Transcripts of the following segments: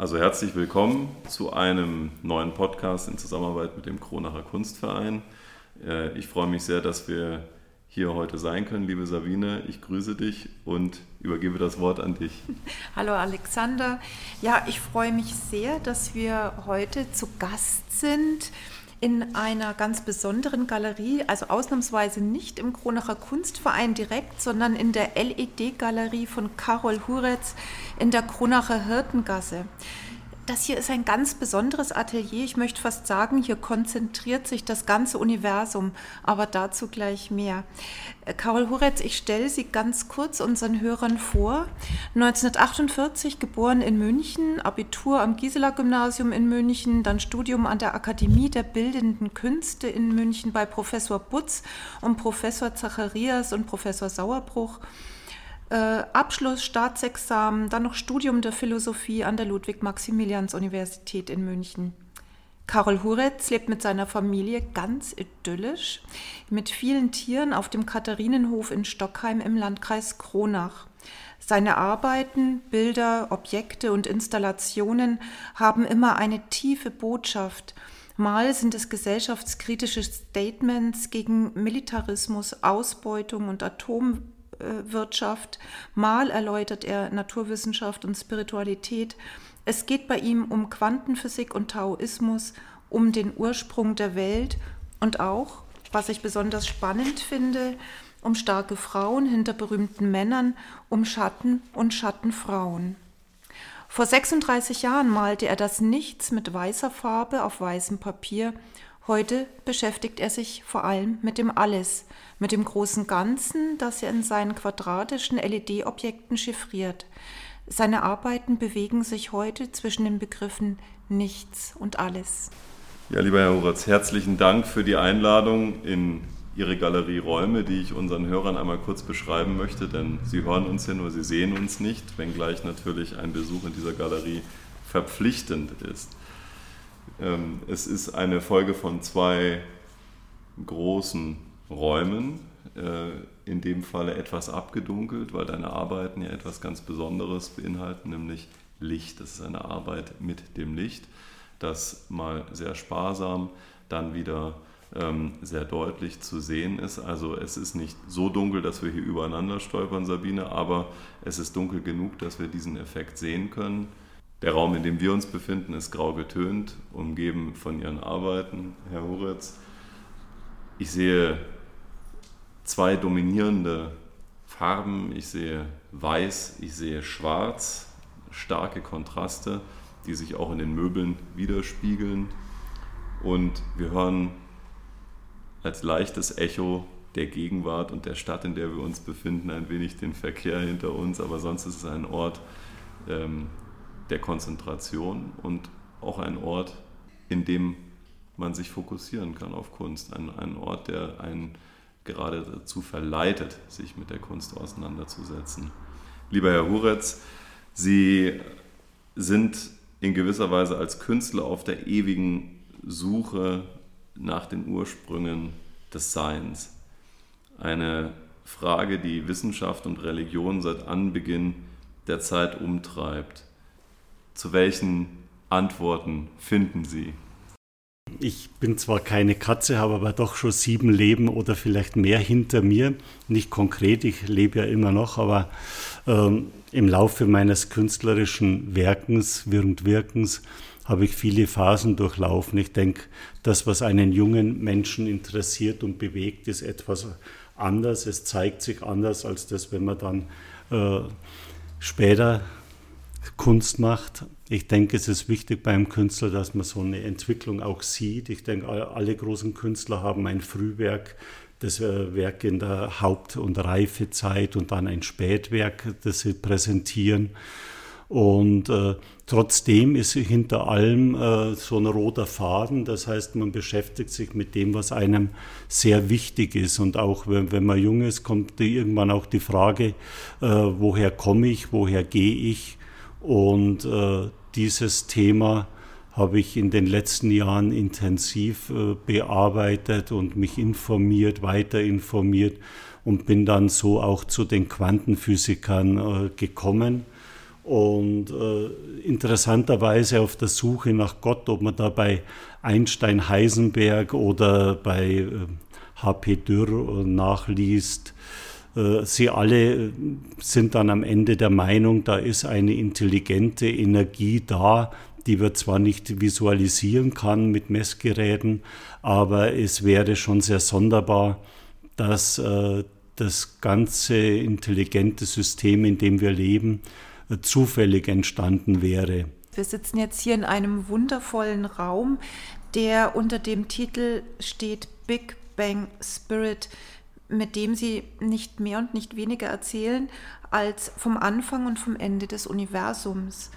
also herzlich willkommen zu einem neuen Podcast in Zusammenarbeit mit dem Kronacher Kunstverein. Äh, ich freue mich sehr, dass wir hier heute sein können. Liebe Sabine, ich grüße dich und übergebe das Wort an dich. Hallo Alexander. Ja, ich freue mich sehr, dass wir heute zu Gast sind in einer ganz besonderen Galerie, also ausnahmsweise nicht im Kronacher Kunstverein direkt, sondern in der LED-Galerie von Karol Huretz in der Kronacher Hirtengasse das hier ist ein ganz besonderes Atelier. Ich möchte fast sagen, hier konzentriert sich das ganze Universum, aber dazu gleich mehr. Äh, Carol Huretz, ich stelle Sie ganz kurz unseren Hörern vor. 1948 geboren in München, Abitur am Gisela Gymnasium in München, dann Studium an der Akademie der Bildenden Künste in München bei Professor Butz und Professor Zacharias und Professor Sauerbruch äh, Abschluss, Staatsexamen, dann noch Studium der Philosophie an der Ludwig-Maximilians-Universität in München. Karol Huretz lebt mit seiner Familie ganz idyllisch mit vielen Tieren auf dem Katharinenhof in Stockheim im Landkreis Kronach. Seine Arbeiten, Bilder, Objekte und Installationen haben immer eine tiefe Botschaft. Mal sind es gesellschaftskritische Statements gegen Militarismus, Ausbeutung und Atom Wirtschaft, mal erläutert er Naturwissenschaft und Spiritualität. Es geht bei ihm um Quantenphysik und Taoismus, um den Ursprung der Welt und auch, was ich besonders spannend finde, um starke Frauen hinter berühmten Männern, um Schatten und Schattenfrauen. Vor 36 Jahren malte er das Nichts mit weißer Farbe auf weißem Papier Heute beschäftigt er sich vor allem mit dem Alles, mit dem großen Ganzen, das er in seinen quadratischen LED-Objekten chiffriert. Seine Arbeiten bewegen sich heute zwischen den Begriffen Nichts und Alles. Ja, lieber Herr Horatz, herzlichen Dank für die Einladung in Ihre Galerie Räume, die ich unseren Hörern einmal kurz beschreiben möchte, denn Sie hören uns ja nur, Sie sehen uns nicht, wenngleich natürlich ein Besuch in dieser Galerie verpflichtend ist. Ähm, es ist eine Folge von zwei großen Räumen, äh, in dem Falle etwas abgedunkelt, weil deine Arbeiten ja etwas ganz Besonderes beinhalten, nämlich Licht. Das ist eine Arbeit mit dem Licht, das mal sehr sparsam, dann wieder ähm, sehr deutlich zu sehen ist. Also es ist nicht so dunkel, dass wir hier übereinander stolpern, Sabine, aber es ist dunkel genug, dass wir diesen Effekt sehen können. Der Raum, in dem wir uns befinden, ist grau getönt, umgeben von Ihren Arbeiten, Herr Huretz. Ich sehe zwei dominierende Farben. Ich sehe weiß, ich sehe schwarz, starke Kontraste, die sich auch in den Möbeln widerspiegeln. Und wir hören als leichtes Echo der Gegenwart und der Stadt, in der wir uns befinden, ein wenig den Verkehr hinter uns, aber sonst ist es ein Ort, ähm, der Konzentration und auch ein Ort, in dem man sich fokussieren kann auf Kunst. Ein, ein Ort, der einen gerade dazu verleitet, sich mit der Kunst auseinanderzusetzen. Lieber Herr Huretz, Sie sind in gewisser Weise als Künstler auf der ewigen Suche nach den Ursprüngen des Seins. Eine Frage, die Wissenschaft und Religion seit Anbeginn der Zeit umtreibt. Zu welchen Antworten finden Sie? Ich bin zwar keine Katze, habe aber doch schon sieben Leben oder vielleicht mehr hinter mir. Nicht konkret, ich lebe ja immer noch, aber ähm, im Laufe meines künstlerischen Werkens, und Wirkens, habe ich viele Phasen durchlaufen. Ich denke, das, was einen jungen Menschen interessiert und bewegt, ist etwas anders. Es zeigt sich anders als das, wenn man dann äh, später Kunst macht. Ich denke, es ist wichtig beim Künstler, dass man so eine Entwicklung auch sieht. Ich denke, alle großen Künstler haben ein Frühwerk, das Werk in der Haupt- und Reifezeit und dann ein Spätwerk, das sie präsentieren. Und äh, trotzdem ist hinter allem äh, so ein roter Faden. Das heißt, man beschäftigt sich mit dem, was einem sehr wichtig ist. Und auch wenn, wenn man jung ist, kommt irgendwann auch die Frage, äh, woher komme ich, woher gehe ich? Und äh, dieses Thema habe ich in den letzten Jahren intensiv äh, bearbeitet und mich informiert, weiter informiert und bin dann so auch zu den Quantenphysikern äh, gekommen. und äh, interessanterweise auf der Suche nach Gott, ob man da bei Einstein, Heisenberg oder bei H.P. Äh, Dürr nachliest, äh, sie alle sind dann am Ende der Meinung, da ist eine intelligente Energie da, die wir zwar nicht visualisieren kann mit Messgeräten, aber es wäre schon sehr sonderbar, dass äh, das ganze intelligente System, in dem wir leben, äh, zufällig entstanden wäre. Wir sitzen jetzt hier in einem wundervollen Raum, der unter dem Titel steht Big Bang Spirit, mit dem Sie nicht mehr und nicht weniger erzählen als vom Anfang und vom Ende des Universums.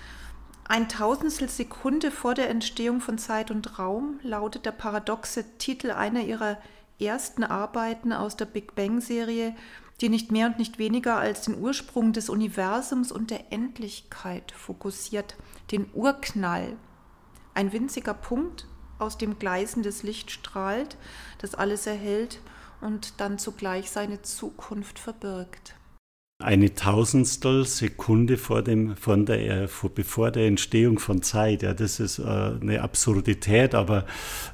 Ein Tausendstel Sekunde vor der Entstehung von Zeit und Raum lautet der paradoxe Titel einer ihrer ersten Arbeiten aus der Big Bang-Serie, die nicht mehr und nicht weniger als den Ursprung des Universums und der Endlichkeit fokussiert, den Urknall. Ein winziger Punkt, aus dem gleißendes Licht strahlt, das alles erhält und dann zugleich seine Zukunft verbirgt eine Tausendstel Sekunde vor dem, von der, vor, bevor der Entstehung von Zeit. Ja, das ist äh, eine Absurdität, aber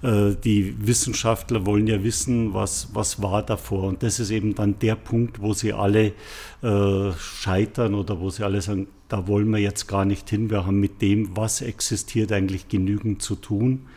äh, die Wissenschaftler wollen ja wissen, was, was war davor. Und das ist eben dann der Punkt, wo sie alle äh, scheitern oder wo sie alle sagen, da wollen wir jetzt gar nicht hin. Wir haben mit dem, was existiert, eigentlich genügend zu tun.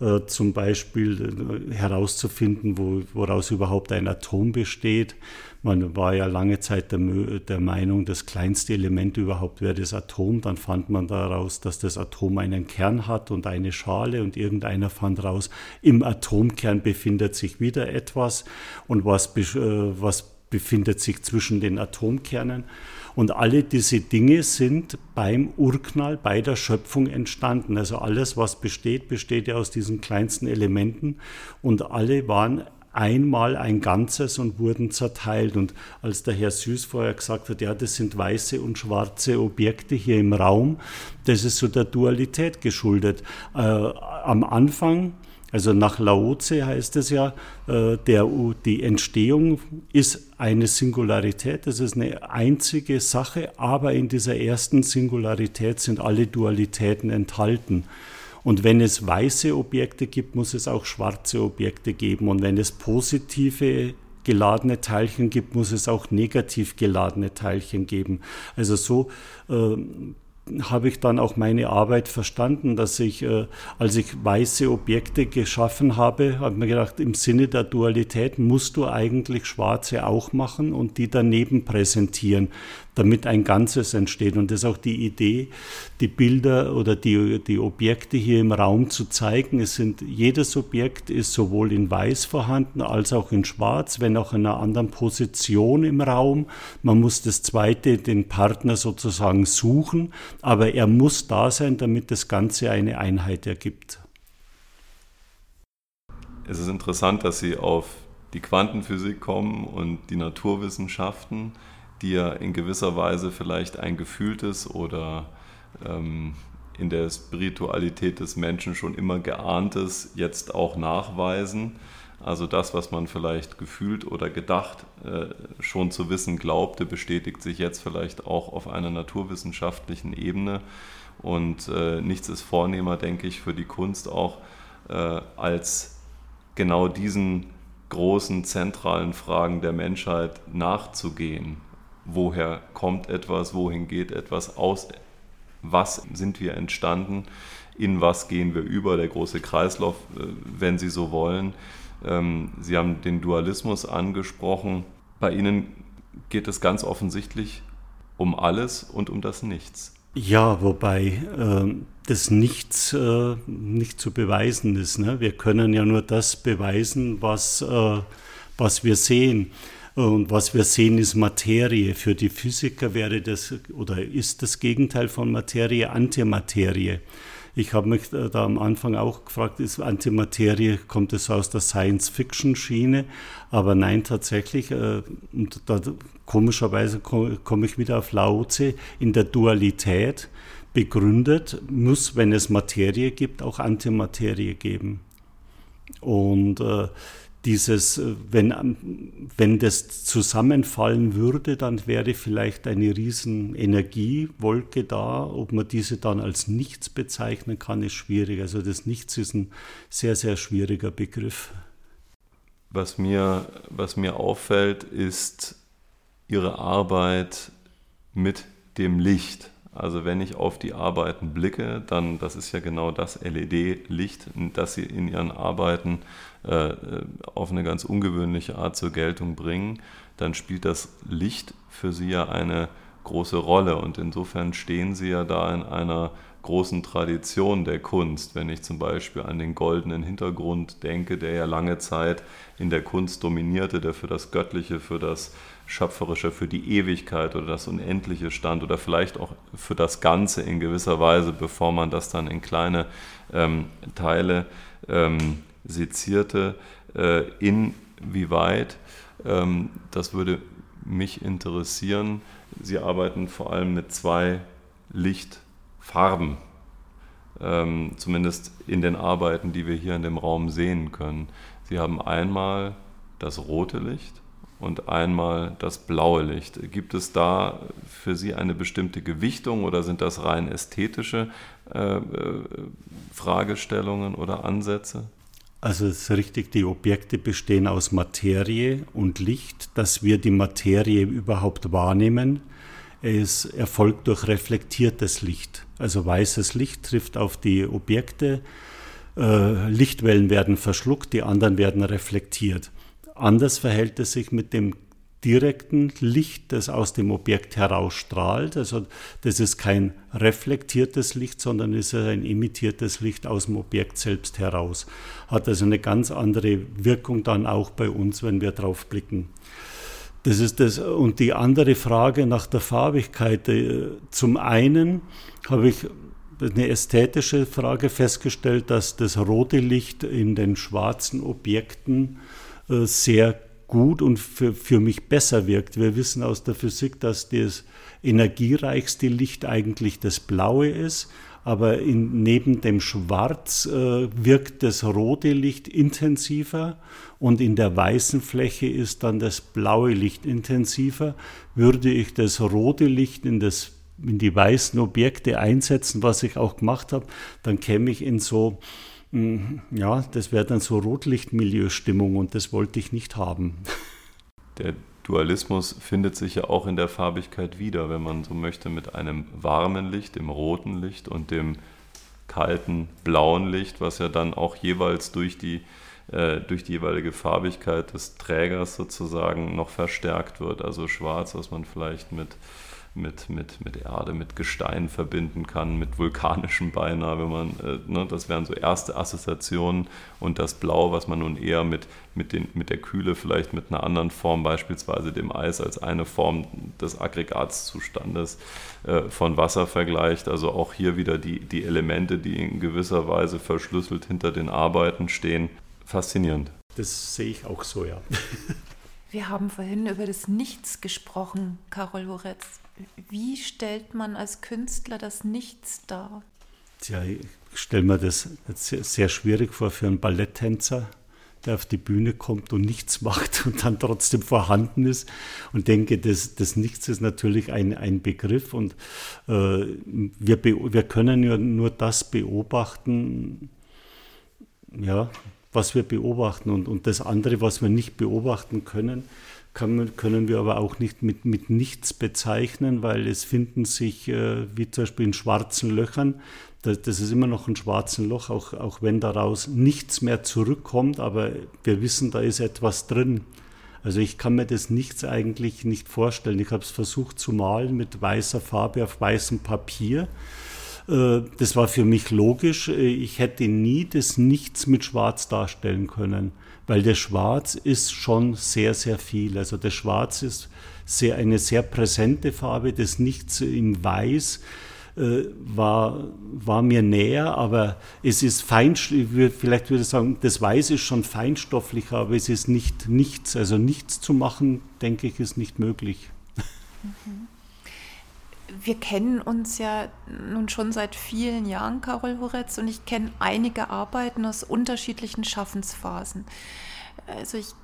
Äh, zum Beispiel äh, herauszufinden, wo, woraus überhaupt ein Atom besteht man war ja lange Zeit der, der, Meinung, das kleinste Element überhaupt wäre das Atom. Dann fand man daraus, dass das Atom einen Kern hat und eine Schale und irgendeiner fand raus, im Atomkern befindet sich wieder etwas und was, äh, was befindet sich zwischen den Atomkernen. Und alle diese Dinge sind beim Urknall, bei der Schöpfung entstanden. Also alles, was besteht, besteht ja aus diesen kleinsten Elementen und alle waren einmal ein Ganzes und wurden zerteilt. Und als der Herr Süß vorher gesagt hat, ja, das sind weiße und schwarze Objekte hier im Raum, das ist so der Dualität geschuldet. Äh, am Anfang, also nach Laoze heißt es ja, äh, der, die Entstehung ist eine Singularität, das ist eine einzige Sache, aber in dieser ersten Singularität sind alle Dualitäten enthalten. Und wenn es weiße Objekte gibt, muss es auch schwarze Objekte geben. Und wenn es positive geladene Teilchen gibt, muss es auch negativ geladene Teilchen geben. Also so äh, habe ich dann auch meine Arbeit verstanden, dass ich, äh, als ich weiße Objekte geschaffen habe, habe mir gedacht, im Sinne der Dualität musst du eigentlich schwarze auch machen und die daneben präsentieren, damit ein Ganzes entsteht. Und das ist auch die Idee, die Bilder oder die, die Objekte hier im Raum zu zeigen. Es sind, jedes Objekt ist sowohl in Weiß vorhanden als auch in Schwarz, wenn auch in einer anderen Position im Raum. Man muss das zweite, den Partner sozusagen suchen, aber er muss da sein, damit das Ganze eine Einheit ergibt. Es ist interessant, dass Sie auf die Quantenphysik kommen und die Naturwissenschaften die ja in gewisser Weise vielleicht ein gefühltes oder ähm, in der Spiritualität des Menschen schon immer geahntes jetzt auch nachweisen. Also das, was man vielleicht gefühlt oder gedacht äh, schon zu wissen glaubte, bestätigt sich jetzt vielleicht auch auf einer naturwissenschaftlichen Ebene. Und äh, nichts ist vornehmer, denke ich, für die Kunst auch, äh, als genau diesen großen zentralen Fragen der Menschheit nachzugehen. Woher kommt etwas, wohin geht etwas, aus? Was sind wir entstanden, in was gehen wir über, der große Kreislauf, wenn Sie so wollen. Ähm, Sie haben den Dualismus angesprochen. Bei Ihnen geht es ganz offensichtlich um alles und um das Nichts. Ja, wobei äh, das Nichts äh, nicht zu beweisen ist. Ne? Wir können ja nur das beweisen, was, äh, was wir sehen. Und was wir sehen, ist Materie. Für die Physiker wäre das oder ist das Gegenteil von Materie Antimaterie. Ich habe mich da am Anfang auch gefragt, ist Antimaterie, kommt es aus der Science-Fiction-Schiene? Aber nein, tatsächlich, äh, und da, komischerweise komme ich wieder auf Laoze, in der Dualität begründet, muss, wenn es Materie gibt, auch Antimaterie geben. Und äh, dieses, äh, wenn, wenn das zusammenfallen würde, dann wäre vielleicht eine riesen Energiewolke da. Ob man diese dann als nichts bezeichnen kann, ist schwierig. Also das Nichts ist ein sehr, sehr schwieriger Begriff. Was mir, was mir auffällt, ist Ihre Arbeit mit dem Licht. Also wenn ich auf die Arbeiten blicke, dann, das ist ja genau das LED-Licht, das Sie in Ihren Arbeiten äh, auf eine ganz ungewöhnliche Art zur Geltung bringen, dann spielt das Licht für Sie ja eine große Rolle. Und insofern stehen Sie ja da in einer großen Tradition der Kunst. Wenn ich zum Beispiel an den goldenen Hintergrund denke, der ja lange Zeit in der Kunst dominierte, der für das Göttliche, für das Schöpferische, für die Ewigkeit oder das Unendliche stand oder vielleicht auch für das Ganze in gewisser Weise, bevor man das dann in kleine ähm, Teile ähm, sezierte. Äh, inwieweit, ähm, das würde mich interessieren, Sie arbeiten vor allem mit zwei Lichtfarben, ähm, zumindest in den Arbeiten, die wir hier in dem Raum sehen können. Sie haben einmal das rote Licht und einmal das blaue Licht. Gibt es da für Sie eine bestimmte Gewichtung oder sind das rein ästhetische äh, äh, Fragestellungen oder Ansätze? Also es ist richtig, die Objekte bestehen aus Materie und Licht. Dass wir die Materie überhaupt wahrnehmen, es erfolgt durch reflektiertes Licht. Also weißes Licht trifft auf die Objekte, äh, Lichtwellen werden verschluckt, die anderen werden reflektiert. Anders verhält es sich mit dem direkten Licht, das aus dem Objekt herausstrahlt. Also das ist kein reflektiertes Licht, sondern ist ein imitiertes Licht aus dem Objekt selbst heraus. Hat also eine ganz andere Wirkung dann auch bei uns, wenn wir drauf blicken. Das ist das. Und die andere Frage nach der Farbigkeit. Äh, zum einen habe ich eine ästhetische Frage festgestellt, dass das rote Licht in den schwarzen Objekten sehr gut und für, für mich besser wirkt. Wir wissen aus der Physik, dass das energiereichste Licht eigentlich das blaue ist, aber in, neben dem Schwarz äh, wirkt das rote Licht intensiver und in der weißen Fläche ist dann das blaue Licht intensiver. Würde ich das rote Licht in das in die weißen Objekte einsetzen, was ich auch gemacht habe, dann käme ich in so ja, das wäre dann so Rotlichtmilieu-Stimmung und das wollte ich nicht haben. Der Dualismus findet sich ja auch in der Farbigkeit wieder, wenn man so möchte, mit einem warmen Licht, dem roten Licht und dem kalten blauen Licht, was ja dann auch jeweils durch die, äh, durch die jeweilige Farbigkeit des Trägers sozusagen noch verstärkt wird. Also schwarz, was man vielleicht mit mit, mit, mit Erde, mit Gestein verbinden kann, mit vulkanischem beinahe, wenn man, äh, ne, das wären so erste Assoziationen und das Blau, was man nun eher mit, mit, den, mit der Kühle, vielleicht mit einer anderen Form, beispielsweise dem Eis als eine Form des Aggregatzustandes äh, von Wasser vergleicht. Also auch hier wieder die, die Elemente, die in gewisser Weise verschlüsselt hinter den Arbeiten stehen. Faszinierend. Das sehe ich auch so, ja. Wir haben vorhin über das Nichts gesprochen, Karol Horetz. Wie stellt man als Künstler das Nichts dar? Tja, ich stelle mir das sehr schwierig vor für einen Balletttänzer, der auf die Bühne kommt und nichts macht und dann trotzdem vorhanden ist. Und denke, das, das Nichts ist natürlich ein, ein Begriff und äh, wir, wir können ja nur das beobachten, ja, was wir beobachten. Und, und das andere, was wir nicht beobachten können, kann, können wir aber auch nicht mit, mit nichts bezeichnen, weil es finden sich, äh, wie zum Beispiel in schwarzen Löchern, das, das, ist immer noch ein schwarzes Loch, auch, auch wenn daraus nichts mehr zurückkommt, aber wir wissen, da ist etwas drin. Also ich kann mir das nichts eigentlich nicht vorstellen. Ich habe es versucht zu malen mit weißer Farbe auf weißem Papier. Äh, das war für mich logisch. Ich hätte nie das Nichts mit Schwarz darstellen können weil der Schwarz ist schon sehr, sehr viel. Also der Schwarz ist sehr, eine sehr präsente Farbe, das Nichts in Weiß äh, war, war mir näher, aber es ist feinstofflich, vielleicht würde ich sagen, das Weiß ist schon feinstofflich, aber es ist nicht nichts. Also nichts zu machen, denke ich, ist nicht möglich. Mhm wir kennen uns ja nun schon seit vielen Jahren, Karol Horetz, und ich kenne einige Arbeiten aus unterschiedlichen Schaffensphasen. Also ich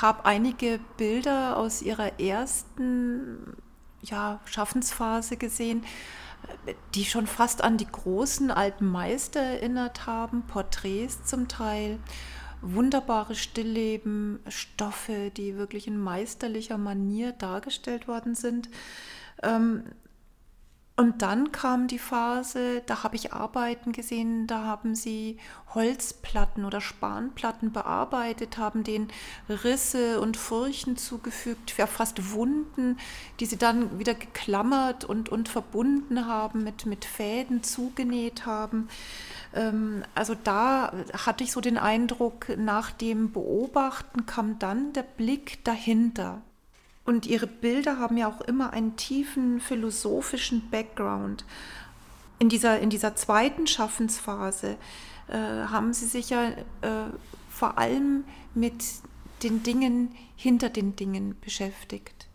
habe einige Bilder aus ihrer ersten ja, Schaffensphase gesehen, die schon fast an die großen alten Meister erinnert haben, Porträts zum Teil, wunderbare Stillleben, Stoffe, die wirklich in meisterlicher Manier dargestellt worden sind. Ähm, und dann kam die Phase, da habe ich Arbeiten gesehen, da haben sie Holzplatten oder Spanplatten bearbeitet, haben den Risse und Furchen zugefügt, ja fast Wunden, die sie dann wieder geklammert und, und verbunden haben, mit, mit Fäden zugenäht haben. Ähm, also da hatte ich so den Eindruck, nach dem Beobachten kam dann der Blick dahinter. Und ihre Bilder haben ja auch immer einen tiefen philosophischen Background. In dieser, in dieser zweiten Schaffensphase äh, haben sie sich ja äh, vor allem mit den Dingen hinter den Dingen beschäftigt.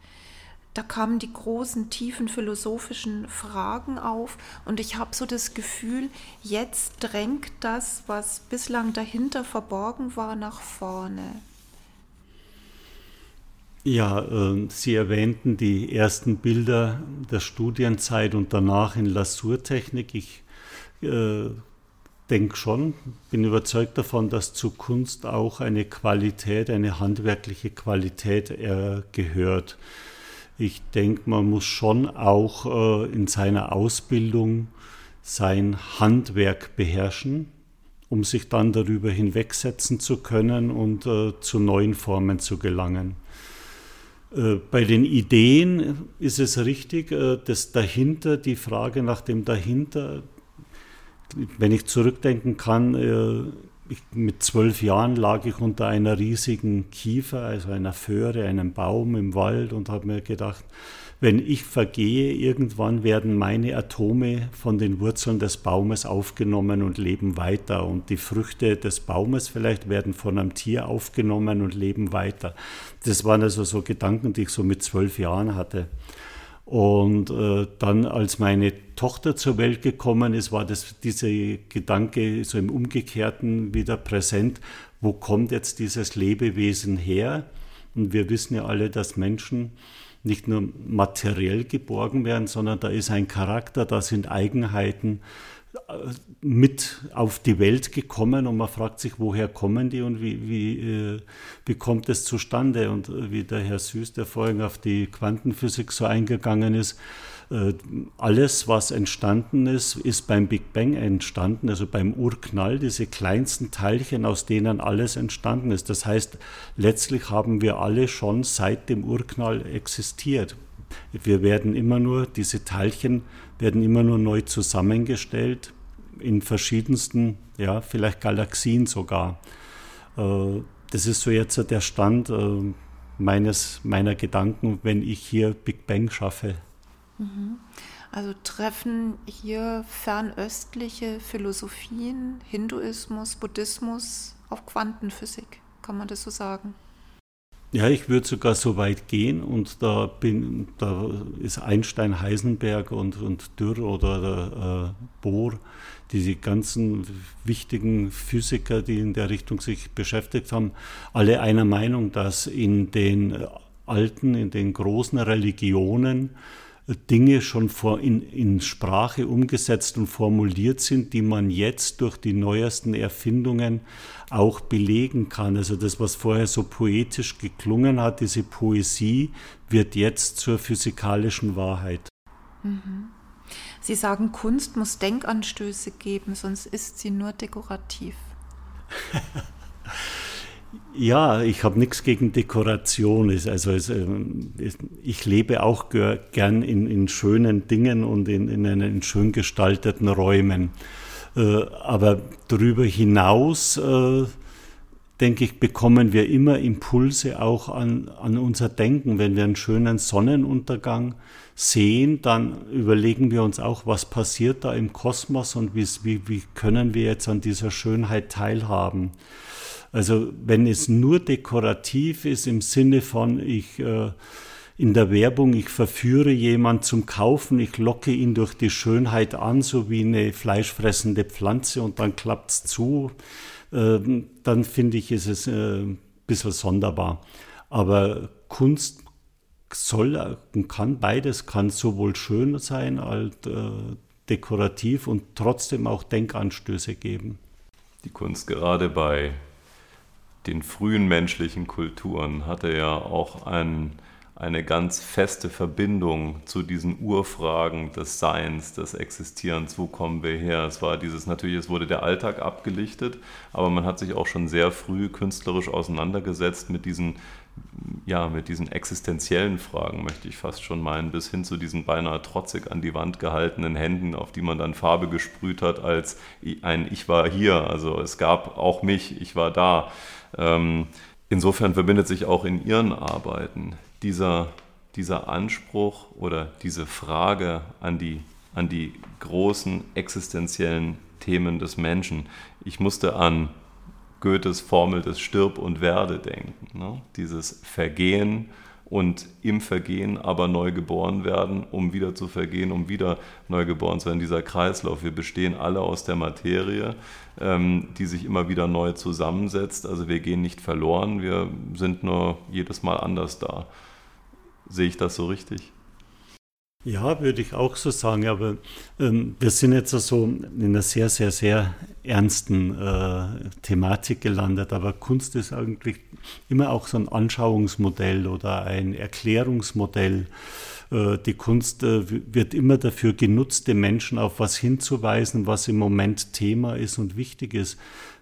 Da kamen die großen, tiefen philosophischen Fragen auf und ich habe so das Gefühl, jetzt drängt das, was bislang dahinter verborgen war, nach vorne. Ja, äh, Sie erwähnten die ersten Bilder der Studienzeit und danach in Lasurtechnik. Ich äh, denke schon, bin überzeugt davon, dass zu Kunst auch eine Qualität, eine handwerkliche Qualität äh, gehört. Ich denke, man muss schon auch äh, in seiner Ausbildung sein Handwerk beherrschen, um sich dann darüber hinwegsetzen zu können und äh, zu neuen Formen zu gelangen. Äh, bei den Ideen ist es richtig, äh, dass dahinter, die Frage nach dem dahinter, wenn ich zurückdenken kann, äh, ich, mit zwölf Jahren lag ich unter einer riesigen Kiefer, also einer Föhre, einem Baum im Wald und habe mir gedacht, wenn ich vergehe, irgendwann werden meine Atome von den Wurzeln des Baumes aufgenommen und leben weiter. Und die Früchte des Baumes vielleicht werden von einem Tier aufgenommen und leben weiter. Das waren also so Gedanken, die ich so mit zwölf Jahren hatte. Und äh, dann, als meine Tochter zur Welt gekommen ist, war das, dieser Gedanke so im Umgekehrten wieder präsent. Wo kommt jetzt dieses Lebewesen her? Und wir wissen ja alle, dass Menschen nicht nur materiell geborgen werden, sondern da ist ein Charakter, da sind Eigenheiten äh, mit auf die Welt gekommen und man fragt sich, woher kommen die und wie, wie, äh, wie kommt es zustande? Und äh, wie der Herr Süß, der vorhin auf die Quantenphysik so eingegangen ist, alles, was entstanden ist, ist beim Big Bang entstanden, also beim Urknall, diese kleinsten Teilchen, aus denen alles entstanden ist. Das heißt, letztlich haben wir alle schon seit dem Urknall existiert. Wir werden immer nur, diese Teilchen werden immer nur neu zusammengestellt, in verschiedensten, ja, vielleicht Galaxien sogar. Äh, das ist so jetzt der Stand äh, meines, meiner Gedanken, wenn ich hier Big Bang schaffe. Also treffen hier fernöstliche Philosophien, Hinduismus, Buddhismus auf Quantenphysik, kann man das so sagen? Ja, ich würde sogar so weit gehen und da, bin, da ist Einstein, Heisenberg und, und Dürr oder der, äh, Bohr, diese ganzen wichtigen Physiker, die in der Richtung sich beschäftigt haben, alle einer Meinung, dass in den alten, in den großen Religionen Dinge schon vor in, in Sprache umgesetzt und formuliert sind, die man jetzt durch die neuesten Erfindungen auch belegen kann. Also das, was vorher so poetisch geklungen hat, diese Poesie wird jetzt zur physikalischen Wahrheit. Mhm. Sie sagen, Kunst muss Denkanstöße geben, sonst ist sie nur dekorativ. Ja, ich habe nichts gegen Dekoration. Also ähm, ich lebe auch gern in, in schönen Dingen und in, in, in schön gestalteten Räumen. Äh, aber darüber hinaus, äh, denke ich, bekommen wir immer Impulse auch an, an unser Denken. Wenn wir einen schönen Sonnenuntergang sehen, dann überlegen wir uns auch, was passiert da im Kosmos und wie, wie können wir jetzt an dieser Schönheit teilhaben. Also wenn es nur dekorativ ist im Sinne von ich äh, in der Werbung, ich verführe jemand zum Kaufen, ich locke ihn durch die Schönheit an, so wie eine fleischfressende Pflanze und dann klappt es zu, äh, dann finde ich, ist es äh, bisschen sonderbar. Aber Kunst soll und kann beides, kann sowohl schön sein als äh, dekorativ und trotzdem auch Denkanstöße geben. Die Kunst gerade bei den frühen menschlichen Kulturen hatte ja auch ein, eine ganz feste Verbindung zu diesen Urfragen des Seins, des Existierens, wo kommen wir her. Es war dieses, natürlich, es wurde der Alltag abgelichtet, aber man hat sich auch schon sehr früh künstlerisch auseinandergesetzt mit diesen ja, mit diesen existenziellen Fragen, möchte ich fast schon meinen, bis hin zu diesen beinahe trotzig an die Wand gehaltenen Händen, auf die man dann Farbe gesprüht hat, als ein Ich war hier, also es gab auch mich, ich war da. Ähm, insofern verbindet sich auch in Ihren Arbeiten dieser, dieser Anspruch oder diese Frage an die, an die großen existenziellen Themen des Menschen. Ich musste an Goethes Formel des Stirb und Werde denken. Ne? Dieses Vergehen und im Vergehen aber neu geboren werden, um wieder zu vergehen, um wieder neu geboren zu werden. Dieser Kreislauf, wir bestehen alle aus der Materie, ähm, die sich immer wieder neu zusammensetzt. Also wir gehen nicht verloren, wir sind nur jedes Mal anders da. Sehe ich das so richtig? Ja, würde ich auch so sagen, aber ähm, wir sind jetzt so in einer sehr, sehr, sehr ernsten äh, Thematik gelandet, aber Kunst ist eigentlich immer auch so ein Anschauungsmodell oder ein Erklärungsmodell. Äh, die Kunst äh, wird immer dafür genutzt, den Menschen auf was hinzuweisen, was im Moment Thema ist und wichtig ist.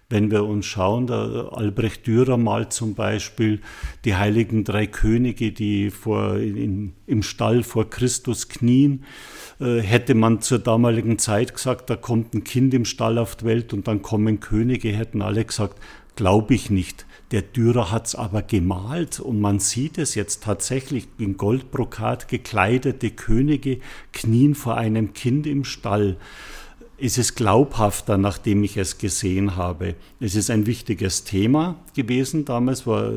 Wenn wir uns schauen, der Albrecht Dürer malt zum Beispiel die heiligen drei Könige, die vor, in, im Stall vor Christus knien. Äh, hätte man zur damaligen Zeit gesagt, da kommt ein Kind im Stall auf die Welt und dann kommen Könige, hätten alle gesagt, glaube ich nicht. Der Dürer hat es aber gemalt und man sieht es jetzt tatsächlich in Goldbrokat gekleidete Könige knien vor einem Kind im Stall ist es glaubhafter, nachdem ich es gesehen habe. Es ist ein wichtiges Thema gewesen. Damals war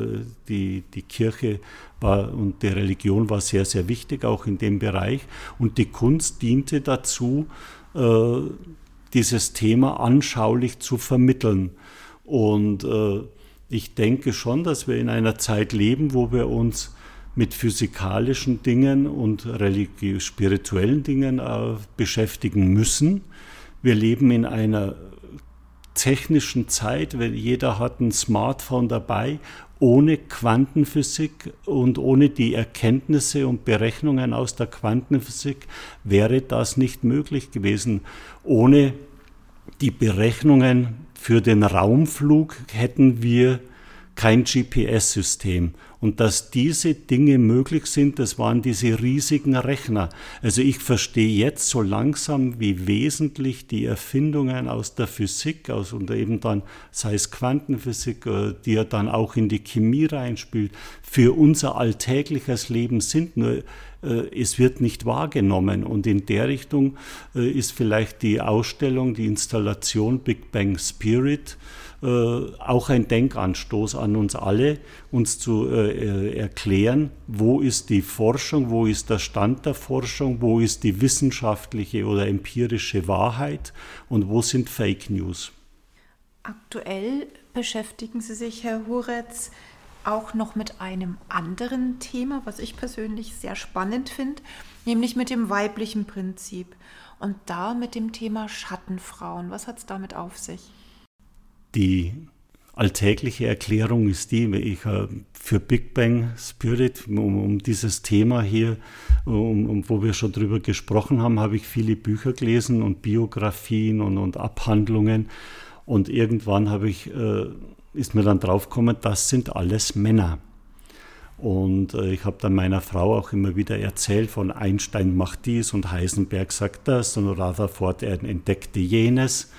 die, die Kirche war, und die Religion war sehr, sehr wichtig, auch in dem Bereich. Und die Kunst diente dazu, äh, dieses Thema anschaulich zu vermitteln. Und äh, ich denke schon, dass wir in einer Zeit leben, wo wir uns mit physikalischen Dingen und spirituellen Dingen äh, beschäftigen müssen wir leben in einer technischen Zeit, weil jeder hat ein Smartphone dabei. Ohne Quantenphysik und ohne die Erkenntnisse und Berechnungen aus der Quantenphysik wäre das nicht möglich gewesen. Ohne die Berechnungen für den Raumflug hätten wir kein GPS-System. Und dass diese Dinge möglich sind, das waren diese riesigen Rechner. Also ich verstehe jetzt so langsam, wie wesentlich die Erfindungen aus der Physik, aus und eben dann, sei es Quantenphysik, äh, die ja dann auch in die Chemie reinspielt, für unser alltägliches Leben sind. Nur äh, es wird nicht wahrgenommen. Und in der Richtung äh, ist vielleicht die Ausstellung, die Installation Big Bang Spirit, auch ein Denkanstoß an uns alle, uns zu äh, erklären, wo ist die Forschung, wo ist der Stand der Forschung, wo ist die wissenschaftliche oder empirische Wahrheit und wo sind Fake News. Aktuell beschäftigen Sie sich, Herr Huretz, auch noch mit einem anderen Thema, was ich persönlich sehr spannend finde, nämlich mit dem weiblichen Prinzip und da mit dem Thema Schattenfrauen. Was hat es damit auf sich? Die alltägliche Erklärung ist die, ich äh, für Big Bang Spirit, um, um dieses Thema hier, um, um, wo wir schon drüber gesprochen haben, habe ich viele Bücher gelesen und Biografien und, und Abhandlungen. Und irgendwann habe ich, äh, ist mir dann draufgekommen, das sind alles Männer. Und äh, ich habe dann meiner Frau auch immer wieder erzählt von Einstein macht dies und Heisenberg sagt das und Rutherford entdeckte jenes.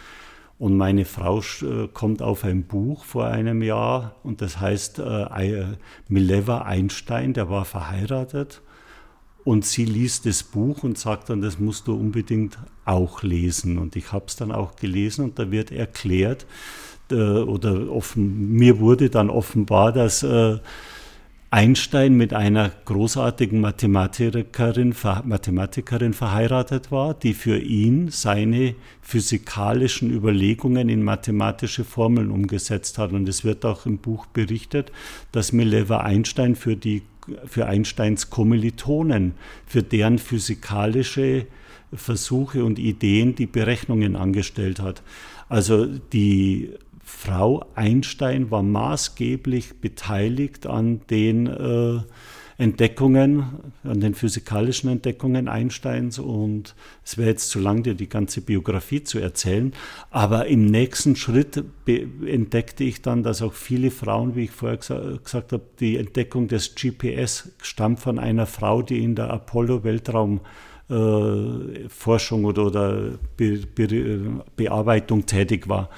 Und meine Frau äh, kommt auf ein Buch vor einem Jahr und das heißt äh, Mileva Einstein, der war verheiratet. Und sie liest das Buch und sagt dann, das musst du unbedingt auch lesen. Und ich habe es dann auch gelesen und da wird erklärt, äh, oder offen, mir wurde dann offenbar, dass äh, Einstein mit einer großartigen Mathematikerin, Mathematikerin verheiratet war, die für ihn seine physikalischen Überlegungen in mathematische Formeln umgesetzt hat. Und es wird auch im Buch berichtet, dass Mileva Einstein für, die, für Einsteins Kommilitonen, für deren physikalische Versuche und Ideen die Berechnungen angestellt hat. Also die Frau Einstein war maßgeblich beteiligt an den äh, Entdeckungen, an den physikalischen Entdeckungen Einsteins und es wäre jetzt zu lang, dir die ganze Biografie zu erzählen, aber im nächsten Schritt entdeckte ich dann, dass auch viele Frauen, wie ich vorher gesagt habe, die Entdeckung des GPS stammt von einer Frau, die in der Apollo-Weltraum äh, Forschung oder, oder Be Be Bearbeitung tätig war.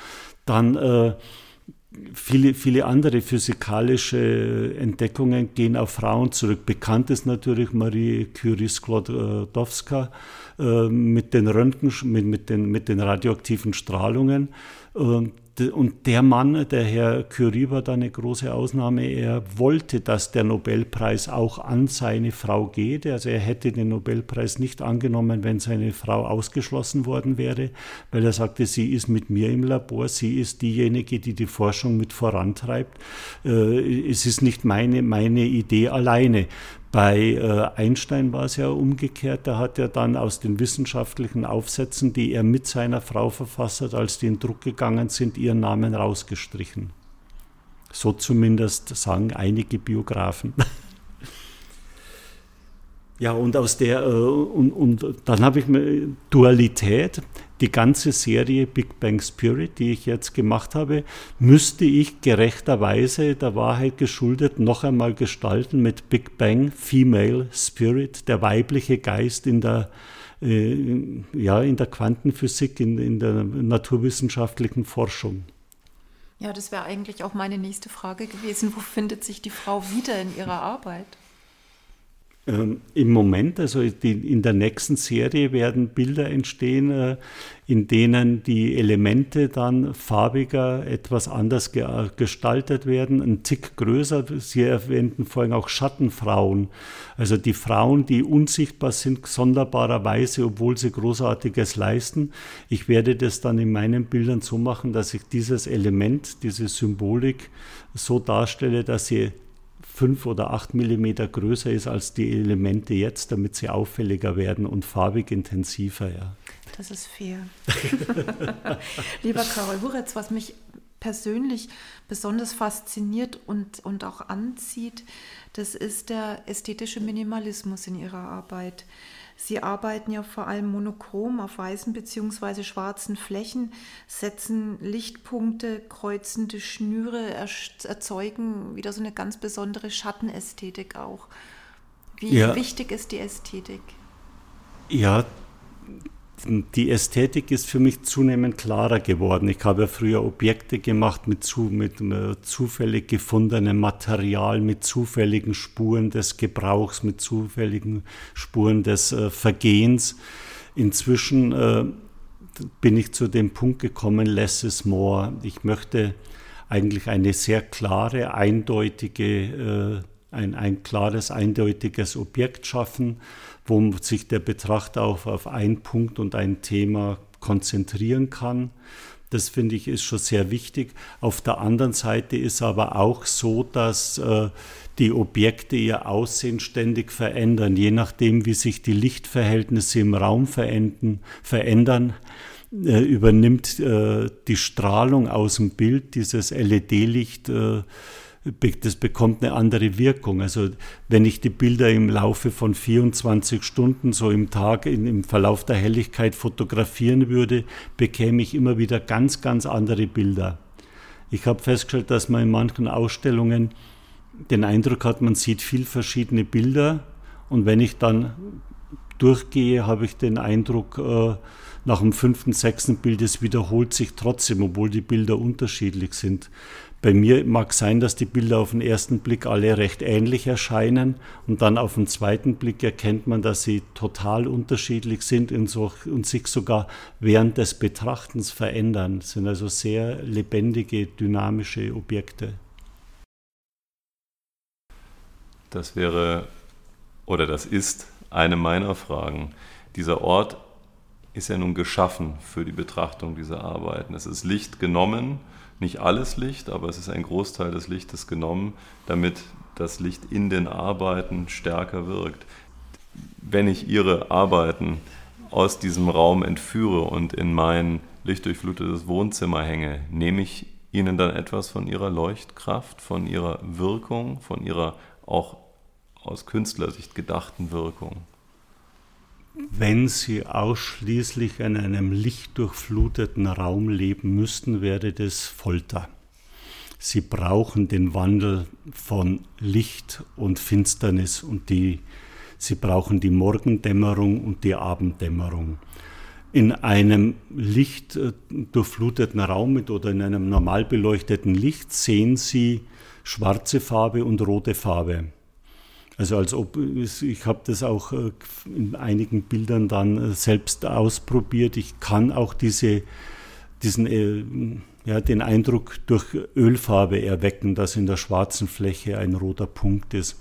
Dann äh, viele, viele andere physikalische Entdeckungen gehen auf Frauen zurück. Bekannt ist natürlich Marie Curie-Sklodowska äh, mit, den Röntgen, mit, mit, den, mit den radioaktiven Strahlungen. Und und der Mann, der Herr Curie, war da eine große Ausnahme. Er wollte, dass der Nobelpreis auch an seine Frau geht. Also er hätte den Nobelpreis nicht angenommen, wenn seine Frau ausgeschlossen worden wäre, weil er sagte, sie ist mit mir im Labor, sie ist diejenige, die die Forschung mit vorantreibt. Äh, es ist nicht meine, meine Idee alleine. Bei äh, Einstein war es ja umgekehrt. Da hat er dann aus den wissenschaftlichen Aufsätzen, die er mit seiner Frau verfasst hat, als die in Druck gegangen sind, ihren Namen rausgestrichen. So zumindest sagen einige Biografen. ja, und aus der, äh, und, und dann habe ich mir Dualität die ganze Serie Big Bang Spirit, die ich jetzt gemacht habe, müsste ich gerechterweise der Wahrheit geschuldet noch einmal gestalten mit Big Bang Female Spirit, der weibliche Geist in der äh, ja, in der Quantenphysik, in, in der naturwissenschaftlichen Forschung. Ja, das wäre eigentlich auch meine nächste Frage gewesen. Wo findet sich die Frau wieder in ihrer Arbeit? Ähm, Im Moment, also die, in der nächsten Serie werden Bilder entstehen, äh, in denen die Elemente dann farbiger, etwas anders ge gestaltet werden, ein Tick größer. Sie erwähnten vorhin auch Schattenfrauen, also die Frauen, die unsichtbar sind, sonderbarerweise, obwohl sie Großartiges leisten. Ich werde das dann in meinen Bildern so machen, dass ich dieses Element, diese Symbolik so darstelle, dass sie fünf oder acht Millimeter größer ist als die Elemente jetzt, damit sie auffälliger werden und farbig intensiver. Ja. Das ist fair. Lieber Karol Huretz, was mich persönlich besonders fasziniert und, und auch anzieht, das ist der ästhetische Minimalismus in Ihrer Arbeit. Sie arbeiten ja vor allem monochrom auf weißen bzw. schwarzen Flächen, setzen Lichtpunkte, kreuzende Schnüre, erzeugen wieder so eine ganz besondere Schattenästhetik auch. Wie ja. wichtig ist die Ästhetik? Ja, die Ästhetik ist für mich zunehmend klarer geworden. Ich habe ja früher Objekte gemacht mit, zu, mit äh, zufällig gefundenem Material, mit zufälligen Spuren des Gebrauchs, mit zufälligen Spuren des äh, Vergehens. Inzwischen äh, bin ich zu dem Punkt gekommen, less is more. Ich möchte eigentlich eine sehr klare, eindeutige, äh, ein, ein klares, eindeutiges Objekt schaffen wo sich der Betrachter auch auf einen Punkt und ein Thema konzentrieren kann. Das finde ich ist schon sehr wichtig. Auf der anderen Seite ist aber auch so, dass äh, die Objekte ihr Aussehen ständig verändern, je nachdem, wie sich die Lichtverhältnisse im Raum verändern. verändern äh, übernimmt äh, die Strahlung aus dem Bild, dieses LED-Licht, äh, das bekommt eine andere Wirkung. Also wenn ich die Bilder im Laufe von 24 Stunden so im Tag in, im Verlauf der Helligkeit fotografieren würde, bekäme ich immer wieder ganz, ganz andere Bilder. Ich habe festgestellt, dass man in manchen Ausstellungen den Eindruck hat, man sieht viel verschiedene Bilder und wenn ich dann durchgehe, habe ich den Eindruck, äh, nach dem fünften, sechsten Bild, es wiederholt sich trotzdem, obwohl die Bilder unterschiedlich sind. Bei mir mag sein, dass die Bilder auf den ersten Blick alle recht ähnlich erscheinen und dann auf den zweiten Blick erkennt man, dass sie total unterschiedlich sind und, sich sogar während des Betrachtens verändern. Das sind also sehr lebendige, dynamische Objekte. Das wäre oder das ist eine meiner Fragen. Dieser Ort ist ja nun geschaffen für die Betrachtung dieser Arbeiten. Es ist Licht genommen, nicht alles Licht, aber es ist ein Großteil des Lichtes genommen, damit das Licht in den Arbeiten stärker wirkt. Wenn ich Ihre Arbeiten aus diesem Raum entführe und in mein lichtdurchflutetes Wohnzimmer hänge, nehme ich Ihnen dann etwas von Ihrer Leuchtkraft, von Ihrer Wirkung, von Ihrer auch aus Künstlersicht gedachten Wirkung? Wenn Sie ausschließlich in einem lichtdurchfluteten Raum leben müssten, wäre das Folter. Sie brauchen den Wandel von Licht und Finsternis und die, Sie brauchen die Morgendämmerung und die Abenddämmerung. In einem lichtdurchfluteten Raum mit oder in einem normal beleuchteten Licht sehen Sie schwarze Farbe und rote Farbe. Also als ob ich habe das auch äh, in einigen Bildern dann äh, selbst ausprobiert. Ich kann auch diese, diesen, äh, ja, den Eindruck durch Ölfarbe erwecken, dass in der schwarzen Fläche ein roter Punkt ist.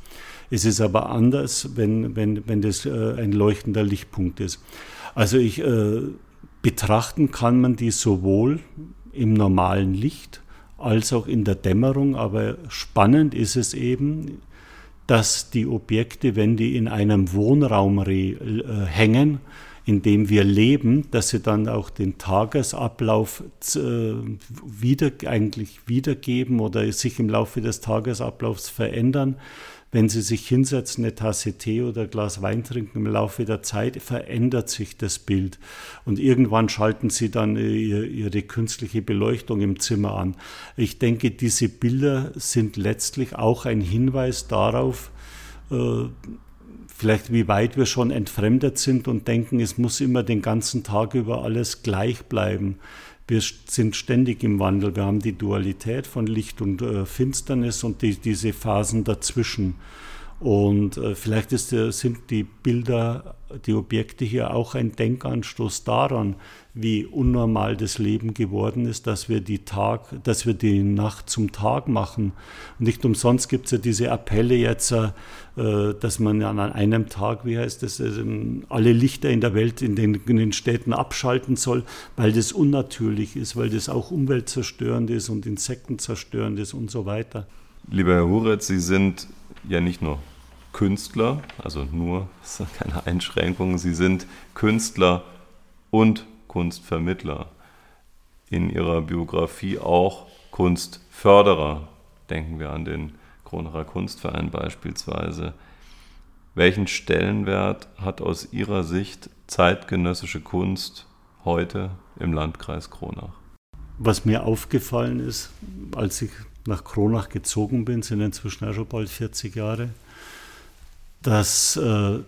Es ist aber anders, wenn, wenn, wenn das ein leuchtender Lichtpunkt ist. Also ich betrachten kann man die sowohl im normalen Licht als auch in der Dämmerung, aber spannend ist es eben, dass die Objekte, wenn die in einem Wohnraum äh, hängen, in dem wir leben, dass sie dann auch den Tagesablauf äh, wieder, eigentlich wiedergeben oder sich im Laufe des Tagesablaufs verändern, wenn Sie sich hinsetzen, eine Tasse Tee oder ein Glas Wein trinken, im Laufe der Zeit verändert sich das Bild. Und irgendwann schalten Sie dann äh, Ihre künstliche Beleuchtung im Zimmer an. Ich denke, diese Bilder sind letztlich auch ein Hinweis darauf, äh, vielleicht wie weit wir schon entfremdet sind und denken, es muss immer den ganzen Tag über alles gleich bleiben. Wir sind ständig im Wandel. Wir haben die Dualität von Licht und äh, Finsternis und die, diese Phasen dazwischen. Und äh, vielleicht ist, sind die Bilder, die Objekte hier auch ein Denkanstoß daran, wie unnormal das Leben geworden ist, dass wir die Tag, dass wir die Nacht zum Tag machen. Und nicht umsonst gibt es ja diese Appelle jetzt, äh, dass man an einem Tag, wie heißt das, äh, alle Lichter in der Welt in den, in den Städten abschalten soll, weil das unnatürlich ist, weil das auch umweltzerstörend ist und insektenzerstörend ist und so weiter. Lieber Herr Huretz, Sie sind ja nicht nur Künstler, also nur, das ist keine Einschränkung, Sie sind Künstler und Kunstvermittler. In ihrer Biografie auch Kunstförderer. Denken wir an den Kronacher Kunstverein beispielsweise. Welchen Stellenwert hat aus Ihrer Sicht zeitgenössische Kunst heute im Landkreis Kronach? Was mir aufgefallen ist, als ich nach Kronach gezogen bin, sind inzwischen auch schon bald 40 Jahre, dass äh,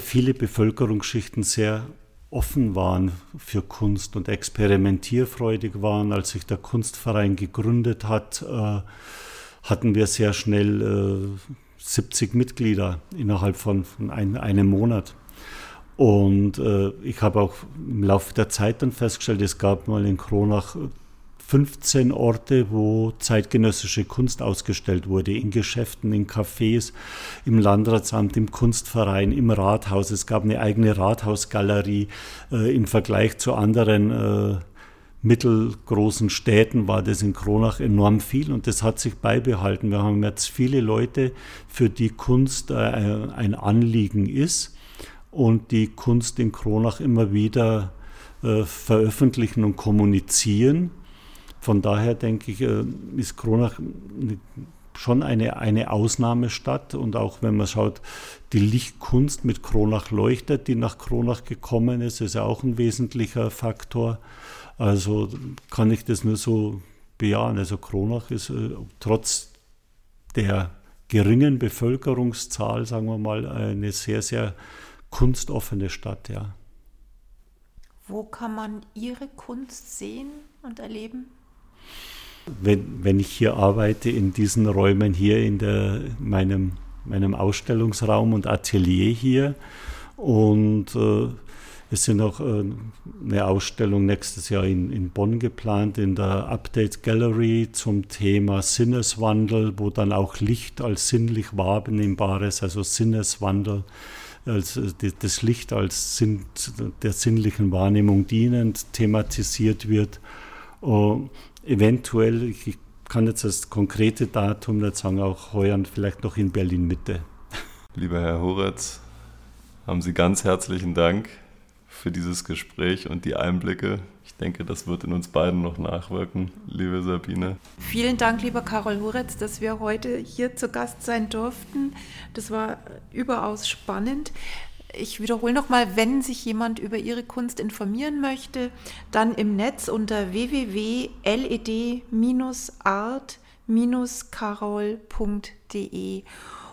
viele Bevölkerungsschichten sehr offen waren für Kunst und experimentierfreudig waren. Als sich der Kunstverein gegründet hat, äh, hatten wir sehr schnell äh, 70 Mitglieder innerhalb von, von ein, einem Monat. Und äh, ich habe auch im Laufe der Zeit dann festgestellt, es gab mal in Kronach 15 Orte, wo zeitgenössische Kunst ausgestellt wurde, in Geschäften, in Cafés, im Landratsamt, im Kunstverein, im Rathaus. Es gab eine eigene Rathausgalerie. Äh, Im Vergleich zu anderen äh, mittelgroßen Städten war das in Kronach enorm viel und das hat sich beibehalten. Wir haben jetzt viele Leute, für die Kunst äh, ein Anliegen ist und die Kunst in Kronach immer wieder äh, veröffentlichen und kommunizieren. Von daher denke ich, äh, ist Kronach schon eine, eine Ausnahmestadt und auch wenn man schaut, die Lichtkunst mit Kronach leuchtet, die nach Kronach gekommen ist, ist ja auch ein wesentlicher Faktor. Also kann ich das nur so bejahen. Also Kronach ist äh, trotz der geringen Bevölkerungszahl, sagen wir mal, eine sehr, sehr kunstoffene Stadt, ja. Wo kann man Ihre Kunst sehen und erleben? Wenn, wenn ich hier arbeite, in diesen Räumen hier, in der, meinem, meinem Ausstellungsraum und Atelier hier. Und äh, Es sind auch äh, eine Ausstellung nächstes Jahr in, in Bonn geplant, in der Update Gallery zum Thema Sinneswandel, wo dann auch Licht als sinnlich wahrnehmbares, also Sinneswandel, als äh, das Licht als Sinn, der sinnlichen Wahrnehmung dienend thematisiert wird. Eventuell, ich kann jetzt das konkrete Datum nicht sagen, auch heuer vielleicht noch in Berlin Mitte. Lieber Herr Horetz, haben Sie ganz herzlichen Dank für dieses Gespräch und die Einblicke. Ich denke, das wird in uns beiden noch nachwirken, liebe Sabine. Vielen Dank, lieber Karol Huretz, dass wir heute hier zu Gast sein durften. Das war überaus spannend. Ich wiederhole nochmal, wenn sich jemand über Ihre Kunst informieren möchte, dann im Netz unter www.led-art-carol.de.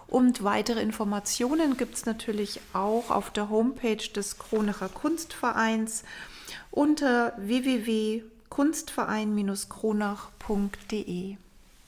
Und weitere Informationen gibt es natürlich auch auf der Homepage des Kronacher Kunstvereins unter www.kunstverein-kronach.de.